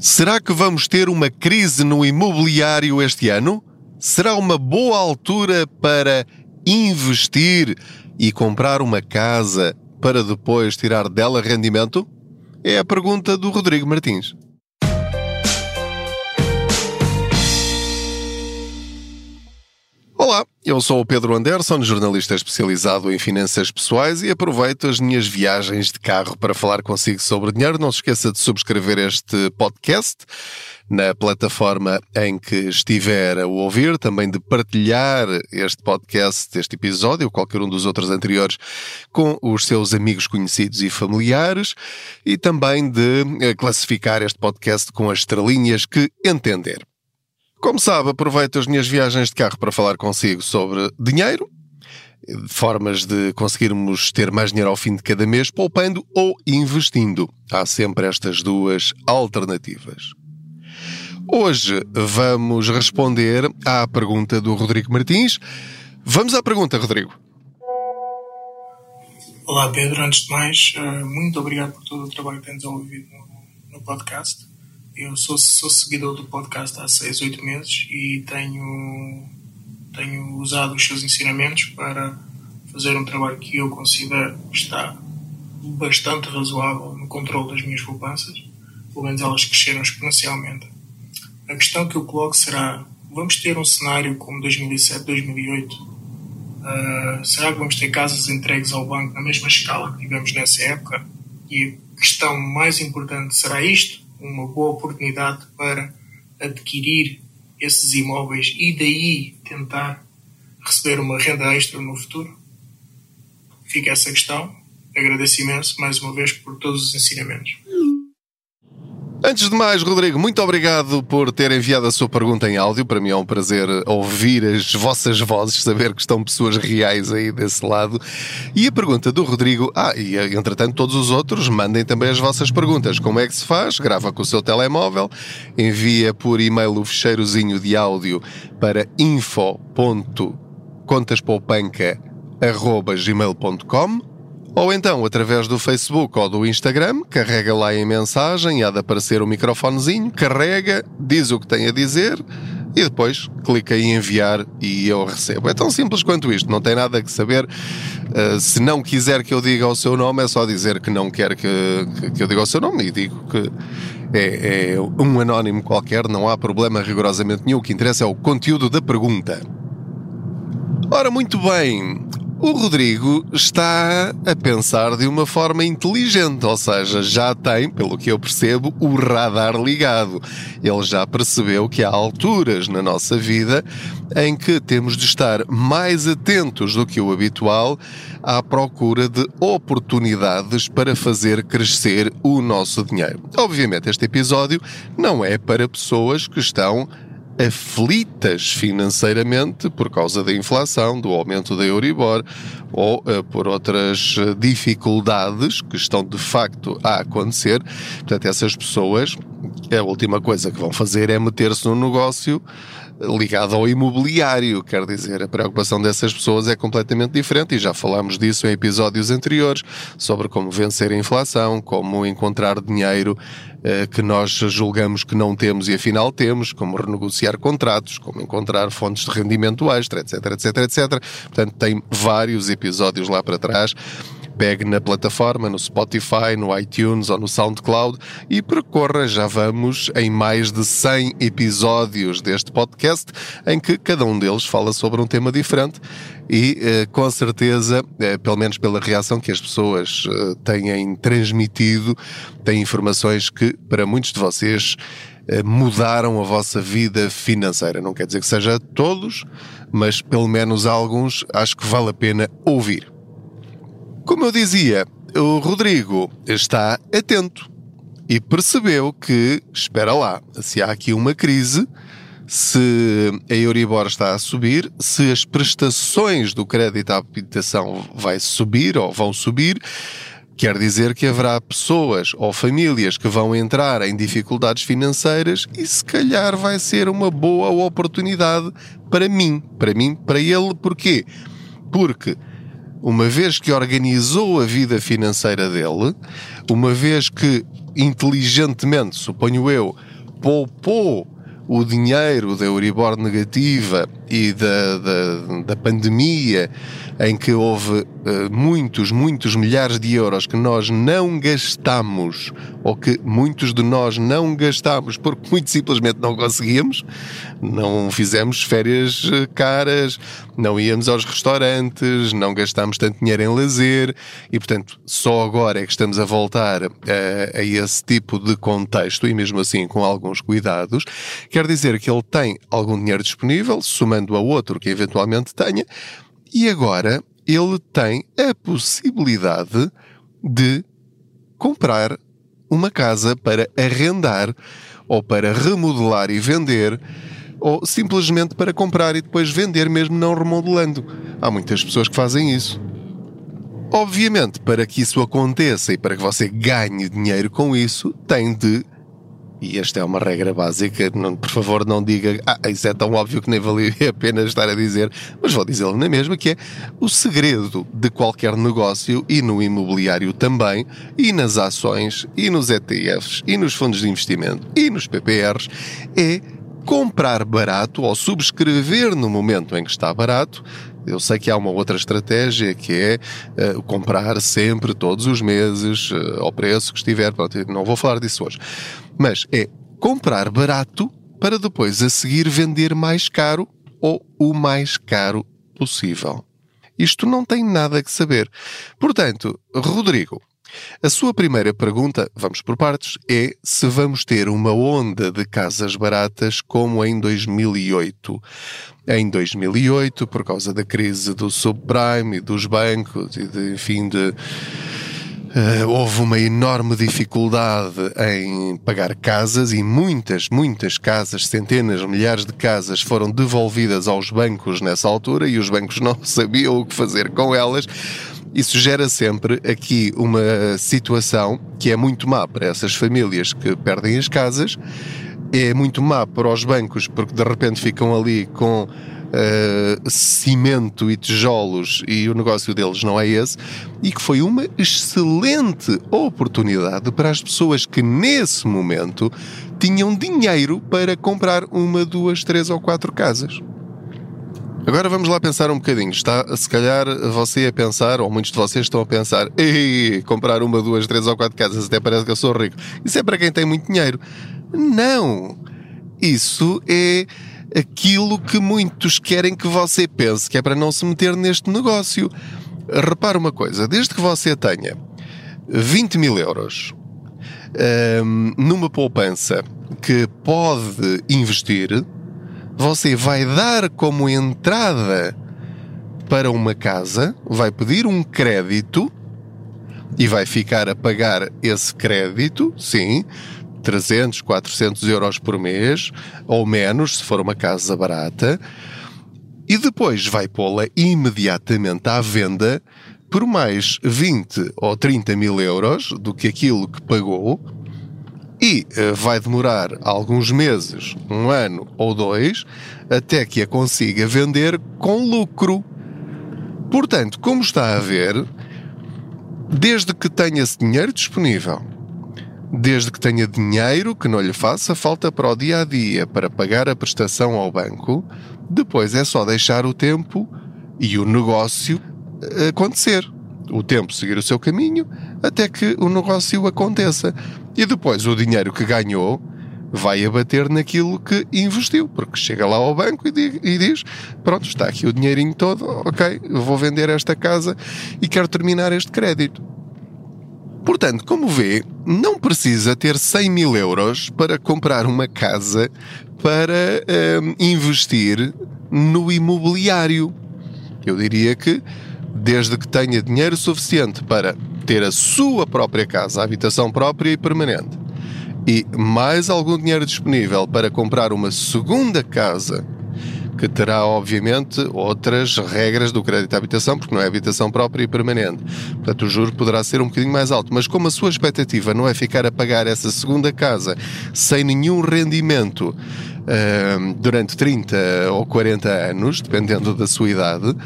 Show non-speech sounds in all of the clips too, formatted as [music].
Será que vamos ter uma crise no imobiliário este ano? Será uma boa altura para investir e comprar uma casa para depois tirar dela rendimento? É a pergunta do Rodrigo Martins. Eu sou o Pedro Anderson, jornalista especializado em finanças pessoais e aproveito as minhas viagens de carro para falar consigo sobre dinheiro. Não se esqueça de subscrever este podcast na plataforma em que estiver a ouvir, também de partilhar este podcast, este episódio, ou qualquer um dos outros anteriores, com os seus amigos conhecidos e familiares e também de eh, classificar este podcast com as estrelinhas que entender. Como sabe, aproveito as minhas viagens de carro para falar consigo sobre dinheiro, formas de conseguirmos ter mais dinheiro ao fim de cada mês, poupando ou investindo. Há sempre estas duas alternativas. Hoje vamos responder à pergunta do Rodrigo Martins. Vamos à pergunta, Rodrigo. Olá, Pedro. Antes de mais, eh, muito obrigado por todo o trabalho que tens desenvolvido no podcast. Eu sou, sou seguidor do podcast há 6, 8 meses e tenho, tenho usado os seus ensinamentos para fazer um trabalho que eu considero está bastante razoável no controle das minhas poupanças. Pelo menos elas cresceram exponencialmente. A questão que eu coloco será: vamos ter um cenário como 2007, 2008? Uh, será que vamos ter casas entregues ao banco na mesma escala que tivemos nessa época? E a questão mais importante será isto? Uma boa oportunidade para adquirir esses imóveis e daí tentar receber uma renda extra no futuro? Fica essa questão. Agradeço imenso mais uma vez por todos os ensinamentos. Antes de mais, Rodrigo, muito obrigado por ter enviado a sua pergunta em áudio. Para mim é um prazer ouvir as vossas vozes, saber que estão pessoas reais aí desse lado. E a pergunta do Rodrigo, ah, e entretanto todos os outros, mandem também as vossas perguntas. Como é que se faz? Grava com o seu telemóvel, envia por e-mail o ficheirozinho de áudio para info.contaspoupanca.gmail.com ou então, através do Facebook ou do Instagram, carrega lá em mensagem, há de aparecer o microfonezinho, carrega, diz o que tem a dizer e depois clica em enviar e eu recebo. É tão simples quanto isto, não tem nada que saber. Uh, se não quiser que eu diga o seu nome, é só dizer que não quer que, que, que eu diga o seu nome e digo que é, é um anónimo qualquer, não há problema rigorosamente nenhum. O que interessa é o conteúdo da pergunta. Ora, muito bem. O Rodrigo está a pensar de uma forma inteligente, ou seja, já tem, pelo que eu percebo, o radar ligado. Ele já percebeu que há alturas na nossa vida em que temos de estar mais atentos do que o habitual à procura de oportunidades para fazer crescer o nosso dinheiro. Obviamente, este episódio não é para pessoas que estão aflitas financeiramente por causa da inflação, do aumento da Euribor ou uh, por outras eh, dificuldades que estão de facto a acontecer. Portanto, essas pessoas, a última coisa que vão fazer é meter-se no negócio ligado ao imobiliário. Quer dizer, a preocupação dessas pessoas é completamente diferente e já falámos disso em episódios anteriores sobre como vencer a inflação, como encontrar dinheiro eh, que nós julgamos que não temos e afinal temos, como renegociar contratos, como encontrar fontes de rendimento extra, etc, etc, etc. Portanto, tem vários episódios lá para trás pegue na plataforma, no Spotify, no iTunes ou no SoundCloud e percorra, já vamos em mais de 100 episódios deste podcast, em que cada um deles fala sobre um tema diferente e eh, com certeza, eh, pelo menos pela reação que as pessoas eh, têm transmitido, têm informações que para muitos de vocês mudaram a vossa vida financeira. Não quer dizer que seja todos, mas pelo menos alguns acho que vale a pena ouvir. Como eu dizia, o Rodrigo está atento e percebeu que, espera lá, se há aqui uma crise, se a Euribor está a subir, se as prestações do crédito à habitação vai subir ou vão subir, quer dizer que haverá pessoas ou famílias que vão entrar em dificuldades financeiras e se calhar vai ser uma boa oportunidade para mim, para mim, para ele, porquê? Porque uma vez que organizou a vida financeira dele, uma vez que inteligentemente, suponho eu, poupou o dinheiro da Euribor negativa e da, da, da pandemia, em que houve muitos, muitos milhares de euros que nós não gastamos, ou que muitos de nós não gastamos porque muito simplesmente não conseguíamos, não fizemos férias eh, caras, não íamos aos restaurantes, não gastámos tanto dinheiro em lazer e, portanto, só agora é que estamos a voltar a, a esse tipo de contexto e mesmo assim com alguns cuidados. Quer dizer que ele tem algum dinheiro disponível, somando a outro que eventualmente tenha, e agora ele tem a possibilidade de comprar uma casa para arrendar ou para remodelar e vender ou simplesmente para comprar e depois vender mesmo não remodelando. Há muitas pessoas que fazem isso. Obviamente, para que isso aconteça e para que você ganhe dinheiro com isso, tem de e esta é uma regra básica, não, por favor não diga, ah, isso é tão óbvio que nem valia a pena estar a dizer, mas vou dizê-lo na mesma, que é o segredo de qualquer negócio e no imobiliário também, e nas ações, e nos ETFs, e nos fundos de investimento, e nos PPRs, é comprar barato ou subscrever no momento em que está barato. Eu sei que há uma outra estratégia que é uh, comprar sempre, todos os meses, uh, ao preço que estiver. Pronto, não vou falar disso hoje. Mas é comprar barato para depois a seguir vender mais caro ou o mais caro possível. Isto não tem nada que saber. Portanto, Rodrigo, a sua primeira pergunta, vamos por partes, é se vamos ter uma onda de casas baratas como em 2008. Em 2008, por causa da crise do subprime e dos bancos e, de, enfim, de Uh, houve uma enorme dificuldade em pagar casas e muitas, muitas casas, centenas, milhares de casas foram devolvidas aos bancos nessa altura e os bancos [laughs] não sabiam o que fazer com elas. Isso gera sempre aqui uma situação que é muito má para essas famílias que perdem as casas, é muito má para os bancos porque de repente ficam ali com uh, cimento e tijolos e o negócio deles não é esse, e que foi uma excelente oportunidade para as pessoas que nesse momento tinham dinheiro para comprar uma, duas, três ou quatro casas. Agora vamos lá pensar um bocadinho. Está, se calhar, você a pensar, ou muitos de vocês estão a pensar, ei, comprar uma, duas, três ou quatro casas, até parece que eu sou rico. Isso é para quem tem muito dinheiro. Não! Isso é aquilo que muitos querem que você pense, que é para não se meter neste negócio. Repara uma coisa, desde que você tenha 20 mil euros um, numa poupança que pode investir, você vai dar como entrada para uma casa, vai pedir um crédito e vai ficar a pagar esse crédito, sim, 300, 400 euros por mês, ou menos, se for uma casa barata, e depois vai pô-la imediatamente à venda por mais 20 ou 30 mil euros do que aquilo que pagou, e uh, vai demorar alguns meses, um ano ou dois, até que a consiga vender com lucro. Portanto, como está a ver, desde que tenha esse dinheiro disponível desde que tenha dinheiro que não lhe faça falta para o dia a dia para pagar a prestação ao banco, depois é só deixar o tempo e o negócio eh, acontecer. O tempo seguir o seu caminho até que o negócio aconteça. E depois o dinheiro que ganhou vai abater naquilo que investiu, porque chega lá ao banco e diz: Pronto, está aqui o dinheirinho todo, ok, vou vender esta casa e quero terminar este crédito. Portanto, como vê, não precisa ter 100 mil euros para comprar uma casa para um, investir no imobiliário. Eu diria que, desde que tenha dinheiro suficiente para ter a sua própria casa, a habitação própria e permanente, e mais algum dinheiro disponível para comprar uma segunda casa que terá, obviamente, outras regras do crédito à habitação, porque não é habitação própria e permanente. Portanto, o juro poderá ser um bocadinho mais alto. Mas como a sua expectativa não é ficar a pagar essa segunda casa sem nenhum rendimento uh, durante 30 ou 40 anos, dependendo da sua idade,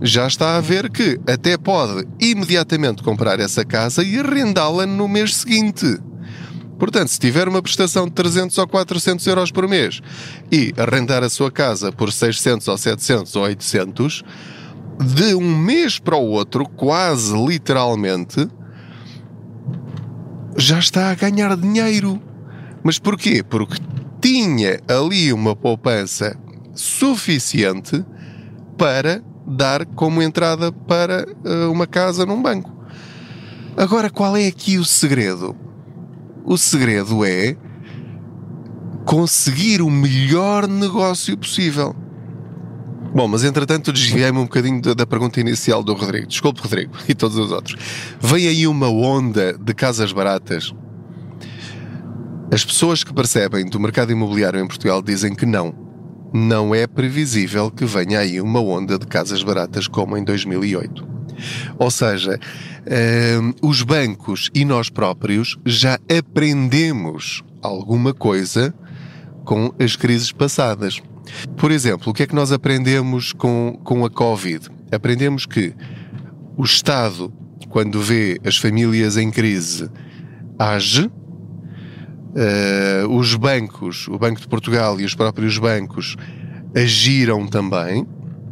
já está a ver que até pode imediatamente comprar essa casa e arrendá-la no mês seguinte. Portanto, se tiver uma prestação de 300 ou 400 euros por mês e arrendar a sua casa por 600 ou 700 ou 800, de um mês para o outro, quase literalmente, já está a ganhar dinheiro. Mas porquê? Porque tinha ali uma poupança suficiente para dar como entrada para uh, uma casa num banco. Agora, qual é aqui o segredo? O segredo é conseguir o melhor negócio possível. Bom, mas entretanto desviei-me um bocadinho da, da, pergunta inicial do Rodrigo. Desculpe, Rodrigo, e todos os outros. Vem aí uma onda de casas baratas. As pessoas que percebem do mercado imobiliário em Portugal dizem que não. Não é previsível que venha aí uma onda de casas baratas como em 2008. Ou seja, uh, os bancos e nós próprios já aprendemos alguma coisa com as crises passadas. Por exemplo, o que é que nós aprendemos com, com a Covid? Aprendemos que o Estado, quando vê as famílias em crise, age. Uh, os bancos, o Banco de Portugal e os próprios bancos agiram também,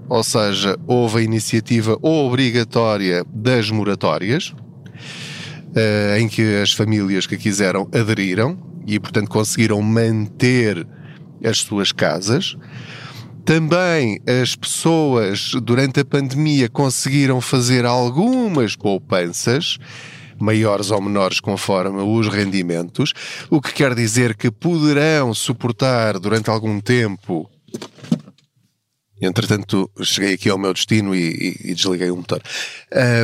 ou seja, houve a iniciativa obrigatória das moratórias, uh, em que as famílias que quiseram aderiram e, portanto, conseguiram manter as suas casas. Também as pessoas, durante a pandemia, conseguiram fazer algumas poupanças, maiores ou menores conforme os rendimentos, o que quer dizer que poderão suportar durante algum tempo. Entretanto, cheguei aqui ao meu destino e, e, e desliguei o motor.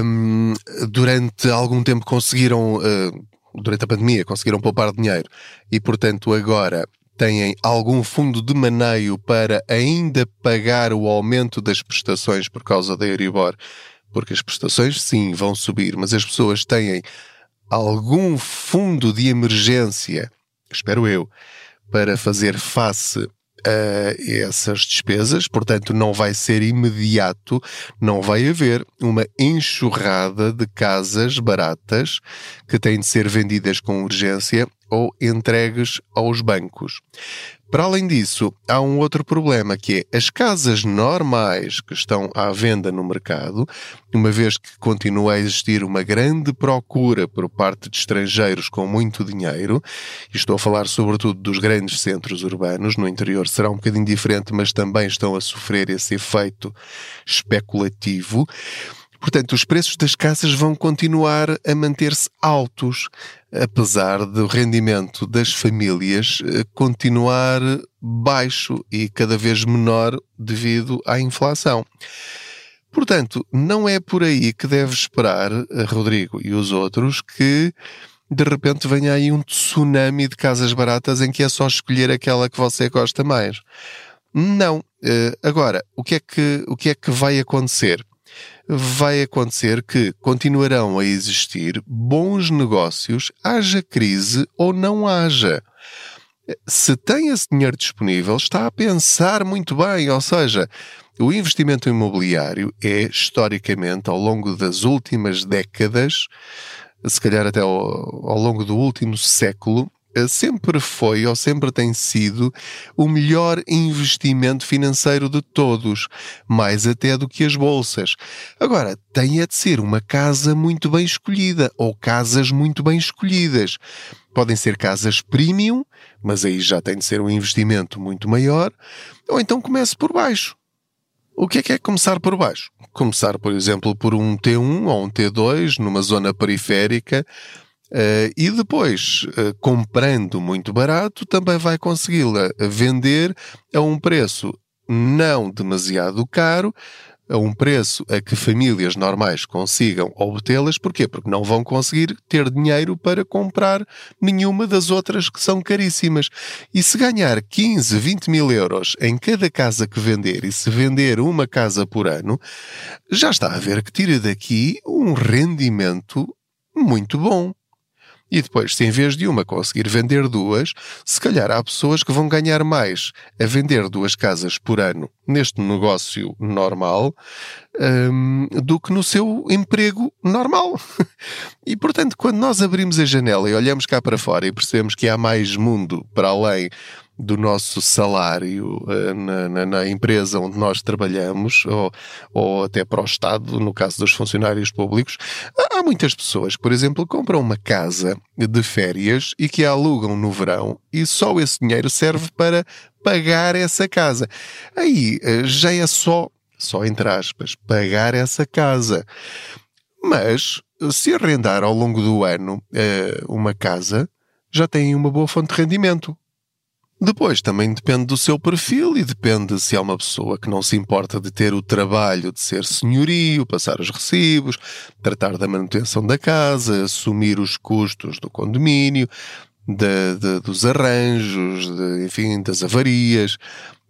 Um, durante algum tempo conseguiram, uh, durante a pandemia, conseguiram poupar dinheiro e, portanto, agora têm algum fundo de maneio para ainda pagar o aumento das prestações por causa da Euribor, porque as prestações sim vão subir, mas as pessoas têm algum fundo de emergência, espero eu, para fazer face a essas despesas, portanto, não vai ser imediato, não vai haver uma enxurrada de casas baratas que têm de ser vendidas com urgência ou entregues aos bancos. Para além disso, há um outro problema que é as casas normais que estão à venda no mercado, uma vez que continua a existir uma grande procura por parte de estrangeiros com muito dinheiro, e estou a falar sobretudo dos grandes centros urbanos, no interior será um bocadinho diferente, mas também estão a sofrer esse efeito especulativo. Portanto, os preços das casas vão continuar a manter-se altos, apesar do rendimento das famílias eh, continuar baixo e cada vez menor devido à inflação. Portanto, não é por aí que deve esperar, eh, Rodrigo e os outros, que de repente venha aí um tsunami de casas baratas em que é só escolher aquela que você gosta mais. Não. Eh, agora, o que é que, o que, é que vai acontecer? Vai acontecer que continuarão a existir bons negócios, haja crise ou não haja. Se tem esse dinheiro disponível, está a pensar muito bem, ou seja, o investimento imobiliário é, historicamente, ao longo das últimas décadas, se calhar até ao, ao longo do último século, sempre foi ou sempre tem sido o melhor investimento financeiro de todos, mais até do que as bolsas. Agora, tem é de ser uma casa muito bem escolhida ou casas muito bem escolhidas. Podem ser casas premium, mas aí já tem de ser um investimento muito maior, ou então comece por baixo. O que é que é começar por baixo? Começar, por exemplo, por um T1 ou um T2 numa zona periférica Uh, e depois, uh, comprando muito barato, também vai consegui-la vender a um preço não demasiado caro, a um preço a que famílias normais consigam obtê-las. Porquê? Porque não vão conseguir ter dinheiro para comprar nenhuma das outras que são caríssimas. E se ganhar 15, 20 mil euros em cada casa que vender e se vender uma casa por ano, já está a ver que tira daqui um rendimento muito bom. E depois, se em vez de uma conseguir vender duas, se calhar há pessoas que vão ganhar mais a vender duas casas por ano neste negócio normal um, do que no seu emprego normal. [laughs] e portanto, quando nós abrimos a janela e olhamos cá para fora e percebemos que há mais mundo para além do nosso salário uh, na, na, na, empresa onde nós trabalhamos, ou, ou até para o Estado, no caso dos funcionários públicos, há muitas pessoas por exemplo, compram uma casa de férias e que a alugam no verão e só esse dinheiro serve para pagar essa casa. Aí uh, já é só, só entre aspas, pagar essa casa. Mas se arrendar ao longo do ano uh, uma casa, já tem uma boa fonte de rendimento. Depois também depende do seu perfil e depende se é uma pessoa que não se importa de ter o trabalho de ser senhorio, passar os recibos, tratar da manutenção da casa, assumir os custos do condomínio, de, de, dos arranjos, de, enfim, das avarias,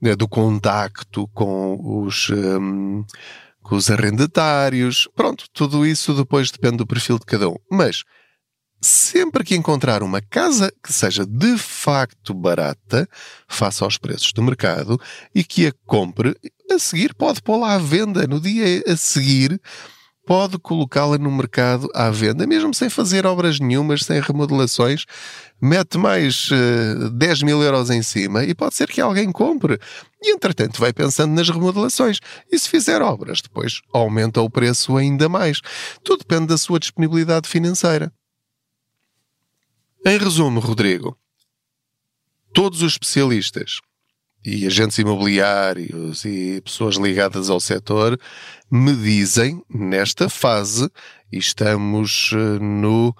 né, do contacto com os, um, com os arrendatários. Pronto, tudo isso depois depende do perfil de cada um. Mas sempre que encontrar uma casa que seja de facto barata, face aos preços do mercado, e que a compre, a seguir pode pô-la à venda. No dia a seguir, pode colocá-la no mercado à venda, mesmo sem fazer obras nenhumas, sem remodelações. Mete mais uh, 10 mil euros em cima e pode ser que alguém compre. E entretanto vai pensando nas remodelações. E se fizer obras, depois aumenta o preço ainda mais. Tudo depende da sua disponibilidade financeira. Em resumo, Rodrigo, todos os especialistas e agentes imobiliários e pessoas ligadas ao setor me dizem, nesta fase, e estamos eh, no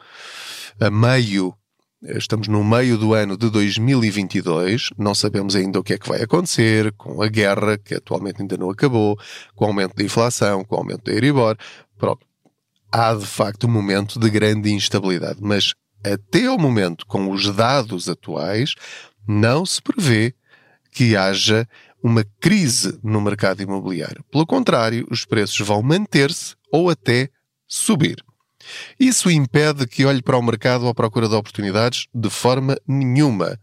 a meio, estamos no meio do ano de 2022, não sabemos ainda o que é que vai acontecer com a guerra, que atualmente ainda não acabou, com o aumento da inflação, com o aumento da Euribor, pronto. Há de facto um momento de grande instabilidade, mas até ao momento, com os dados atuais, não se prevê que haja uma crise no mercado imobiliário. Pelo contrário, os preços vão manter-se ou até subir. Isso impede que olhe para o mercado à procura de oportunidades de forma nenhuma.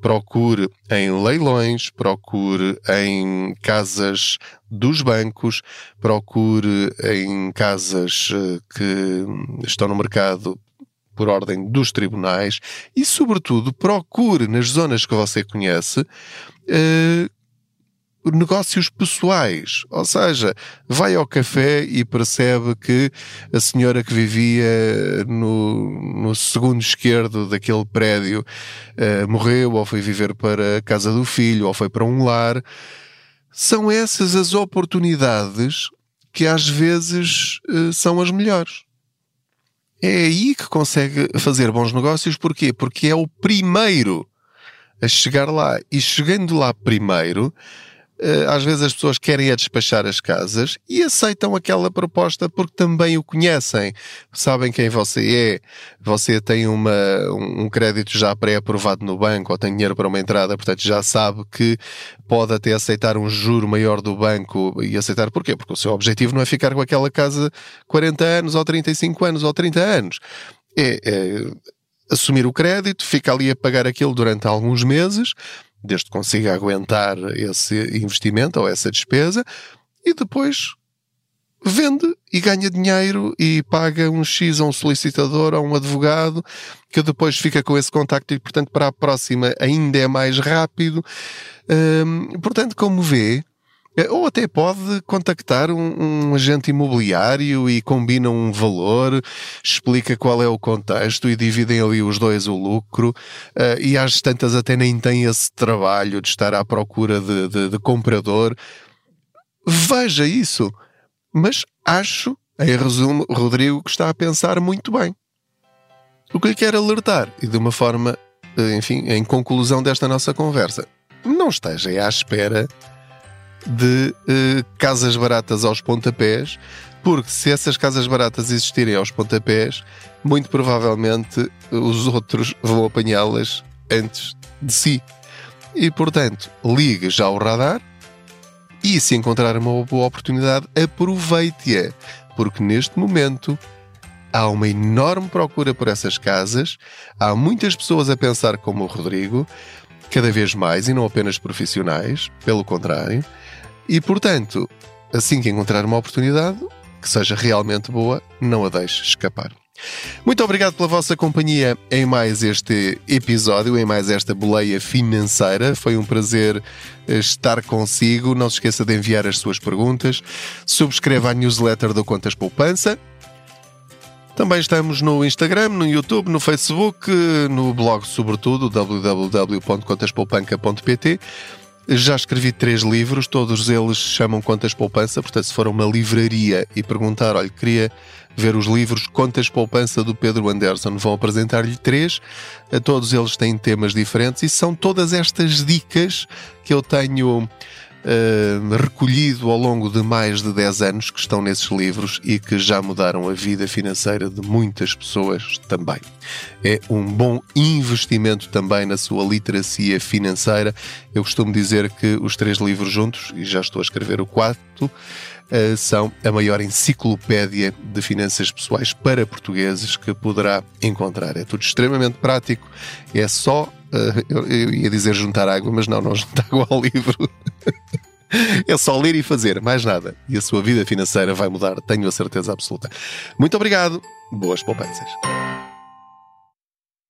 Procure em leilões, procure em casas dos bancos, procure em casas eh, que estão no mercado por ordem dos tribunais e, sobretudo, procure nas zonas que você conhece uh, negócios pessoais. Ou seja, vai ao café e percebe que a senhora que vivia no, no segundo esquerdo daquele prédio uh, morreu, ou foi viver para a casa do filho, ou foi para um lar. São essas as oportunidades que às vezes uh, são as melhores é aí que consegue fazer bons negócios. Porquê? Porque é o primeiro a chegar lá. E chegando lá primeiro, às vezes as pessoas querem é despachar as casas e aceitam aquela proposta porque também o conhecem, sabem quem você é, você tem uma, um crédito já pré-aprovado no banco ou tem dinheiro para uma entrada, portanto já sabe que pode até aceitar um juro maior do banco e aceitar porquê? Porque o seu objetivo não é ficar com aquela casa 40 anos ou 35 anos ou 30 anos. É, é assumir o crédito, fica ali a pagar aquilo durante alguns meses, desde que consiga aguentar esse investimento ou essa despesa, e depois vende e ganha dinheiro e paga um X a um solicitador a um advogado que depois fica com esse contacto e, portanto, para a próxima ainda é mais rápido. Hum, portanto, como vê, ou até pode contactar um, um, agente imobiliário e combina um valor, explica qual é o contexto e dividem ali os dois o lucro. Uh, e às tantas até nem tem esse trabalho de estar à procura de, de, de comprador. Veja isso. Mas acho, em resumo, Rodrigo que está a pensar muito bem. O que lhe quero alertar, e de uma forma, eh, enfim, em conclusão desta nossa conversa, não esteja à espera de uh, casas baratas aos pontapés, porque se essas casas baratas existirem aos pontapés, muito provavelmente os outros vão apanhá-las antes de si. E portanto, ligue já o radar e se encontrar uma boa oportunidade, aproveite-a, porque neste momento há uma enorme procura por essas casas, há muitas pessoas a pensar como o Rodrigo, cada vez mais, e não apenas profissionais, pelo contrário, e portanto, assim que encontrar uma oportunidade que seja realmente boa, não a deixe escapar. Muito obrigado pela vossa companhia em mais este episódio, em mais esta boleia financeira. Foi um prazer eh, estar consigo. Não se esqueça de enviar as suas perguntas. Subscreva a newsletter do Contas Poupança. Também estamos no Instagram, no YouTube, no Facebook, no blog, sobretudo, www.contaspoupanca.pt. Já escrevi três livros, todos eles chamam Contas Poupança, portanto, se for a uma livraria e perguntar, olha, queria ver os livros Contas Poupança do Pedro Anderson, vão apresentar-lhe três, todos eles têm temas diferentes e são todas estas dicas que eu tenho uh, recolhido ao longo de mais de 10 anos que estão nesses livros e que já mudaram a vida financeira de muitas pessoas também. É um bom investimento também na sua literacia financeira. Eu costumo dizer que os três livros juntos, e já estou a escrever o quarto, uh, são a maior enciclopédia de finanças pessoais para portugueses que poderá encontrar. É tudo extremamente prático, é só Uh, eu, eu, ia dizer juntar água, mas não, não juntar água ao livro. é só ler e fazer, mais nada. E a sua vida financeira vai mudar, tenho a certeza absoluta. Muito obrigado, boas poupanças.